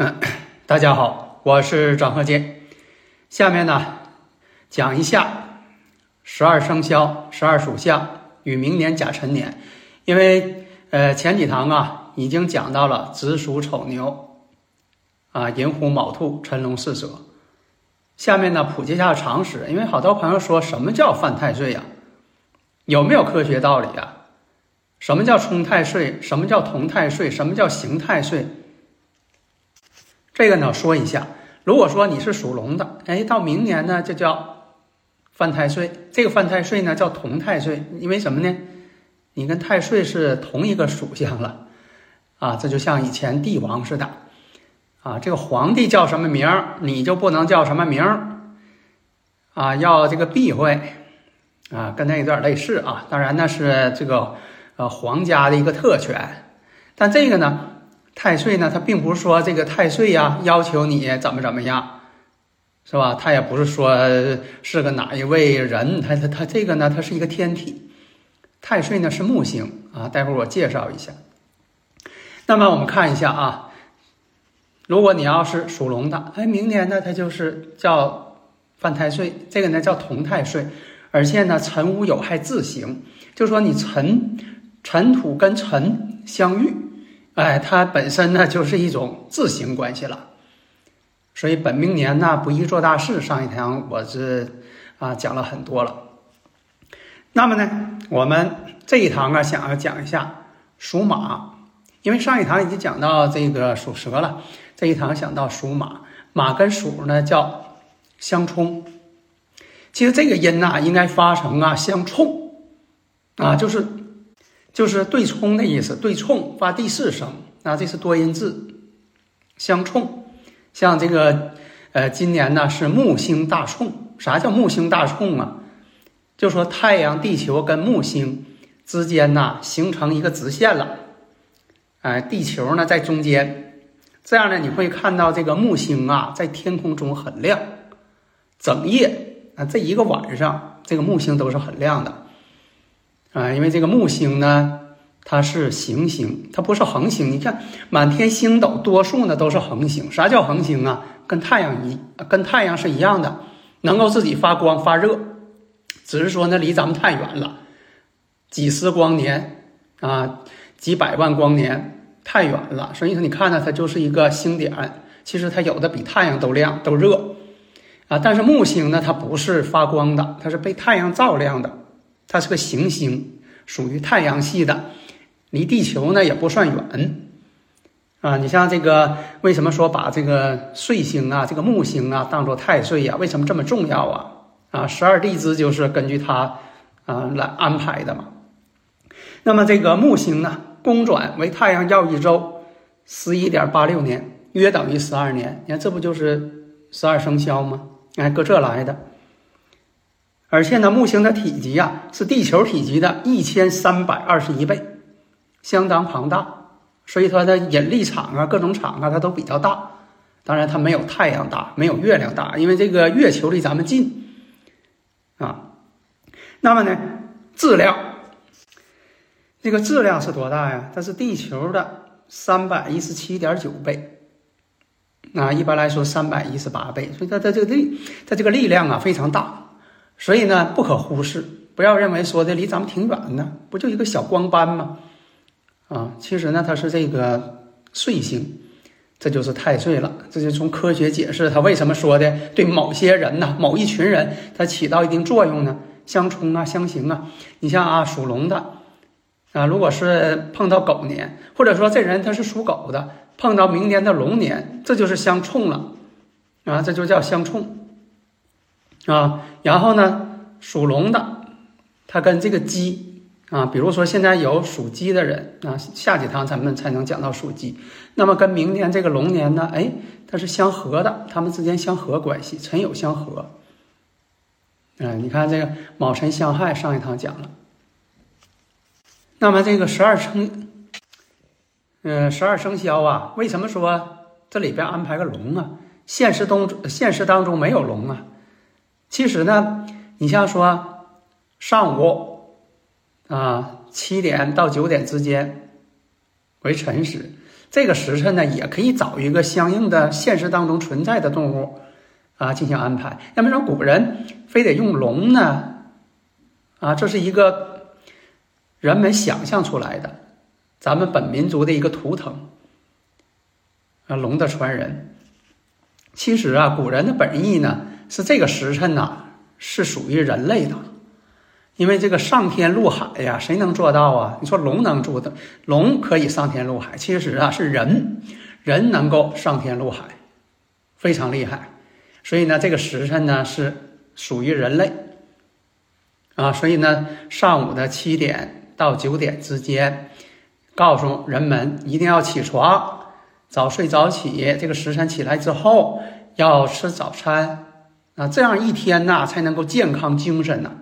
大家好，我是张鹤剑。下面呢，讲一下十二生肖、十二属相与明年甲辰年。因为呃前几堂啊已经讲到了子鼠丑牛，啊寅虎卯兔辰龙巳蛇。下面呢普及一下常识，因为好多朋友说什么叫犯太岁呀？有没有科学道理啊？什么叫冲太岁？什么叫同太岁？什么叫刑太岁？这个呢，说一下，如果说你是属龙的，哎，到明年呢就叫犯太岁。这个犯太岁呢叫同太岁，因为什么呢？你跟太岁是同一个属相了，啊，这就像以前帝王似的，啊，这个皇帝叫什么名，你就不能叫什么名，啊，要这个避讳，啊，跟那有点类似啊。当然那是这个呃皇家的一个特权，但这个呢。太岁呢，它并不是说这个太岁呀要求你怎么怎么样，是吧？它也不是说是个哪一位人，它它它这个呢，它是一个天体。太岁呢是木星啊，待会儿我介绍一下。那么我们看一下啊，如果你要是属龙的，哎，明年呢它就是叫犯太岁，这个呢叫同太岁，而且呢辰午有害自刑，就说你辰辰土跟辰相遇。哎，它本身呢就是一种自行关系了，所以本命年呢不宜做大事。上一堂我是啊讲了很多了。那么呢，我们这一堂啊想要讲一下属马，因为上一堂已经讲到这个属蛇了，这一堂想到属马，马跟鼠呢叫相冲。其实这个音呐应该发成啊相冲啊，就是。就是对冲的意思，对冲发第四声那，这是多音字，相冲。像这个，呃，今年呢是木星大冲。啥叫木星大冲啊？就说太阳、地球跟木星之间呢形成一个直线了，哎，地球呢在中间，这样呢你会看到这个木星啊在天空中很亮，整夜啊这一个晚上，这个木星都是很亮的。啊，因为这个木星呢，它是行星，它不是恒星。你看满天星斗，多数呢都是恒星。啥叫恒星啊？跟太阳一跟太阳是一样的，能够自己发光发热，只是说呢离咱们太远了，几十光年啊，几百万光年太远了。所以说你看呢，它就是一个星点。其实它有的比太阳都亮都热啊。但是木星呢，它不是发光的，它是被太阳照亮的。它是个行星，属于太阳系的，离地球呢也不算远，啊，你像这个，为什么说把这个岁星啊，这个木星啊当做太岁呀？为什么这么重要啊？啊，十二地支就是根据它啊来安排的嘛。那么这个木星呢，公转为太阳绕一周十一点八六年，约等于十二年。你看，这不就是十二生肖吗？哎，搁这来的。而且呢，木星的体积啊是地球体积的一千三百二十一倍，相当庞大，所以它的引力场啊、各种场啊，它都比较大。当然，它没有太阳大，没有月亮大，因为这个月球离咱们近啊。那么呢，质量，这个质量是多大呀？它是地球的三百一十七点九倍，啊，一般来说三百一十八倍，所以它它这个力，它这个力量啊非常大。所以呢，不可忽视，不要认为说的离咱们挺远呢，不就一个小光斑吗？啊，其实呢，它是这个岁星，这就是太岁了。这就从科学解释它为什么说的对某些人呢，某一群人它起到一定作用呢？相冲啊，相刑啊。你像啊，属龙的啊，如果是碰到狗年，或者说这人他是属狗的，碰到明年的龙年，这就是相冲了啊，这就叫相冲。啊。然后呢，属龙的，它跟这个鸡啊，比如说现在有属鸡的人啊，下几堂咱们才能讲到属鸡。那么跟明年这个龙年呢，哎，它是相合的，它们之间相合关系，辰酉相合。嗯，你看这个卯辰相害，上一堂讲了。那么这个十二生，嗯，十二生肖啊，为什么说这里边安排个龙啊？现实中现实当中没有龙啊。其实呢，你像说上午啊七点到九点之间为辰时，这个时辰呢也可以找一个相应的现实当中存在的动物啊进行安排。那么说古人非得用龙呢？啊，这是一个。人们想象出来的，咱们本民族的一个图腾啊，龙的传人。其实啊，古人的本意呢是这个时辰呐是属于人类的，因为这个上天入海呀，谁能做到啊？你说龙能做的，龙可以上天入海，其实啊是人，人能够上天入海，非常厉害。所以呢，这个时辰呢是属于人类啊，所以呢，上午的七点。到九点之间，告诉人们一定要起床，早睡早起。这个时辰起来之后要吃早餐啊，这样一天呐才能够健康精神呢。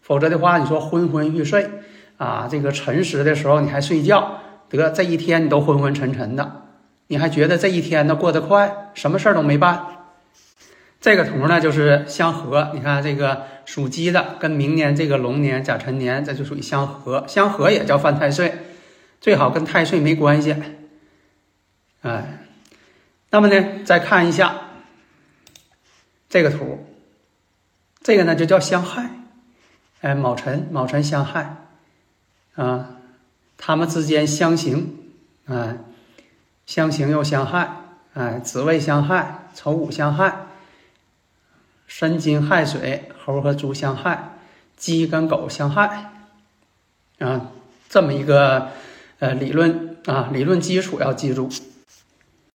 否则的话，你说昏昏欲睡啊，这个辰时的时候你还睡觉，得这一天你都昏昏沉沉的，你还觉得这一天呢过得快，什么事儿都没办。这个图呢就是相合，你看这个属鸡的跟明年这个龙年甲辰年，这就属于相合。相合也叫犯太岁，最好跟太岁没关系。哎，那么呢，再看一下这个图，这个呢就叫相害。哎，卯辰卯辰相害啊，他们之间相刑，哎，相刑又相害，哎，子未相害，丑午相害。申金亥水，猴和猪相害，鸡跟狗相害，啊，这么一个呃理论啊，理论基础要记住。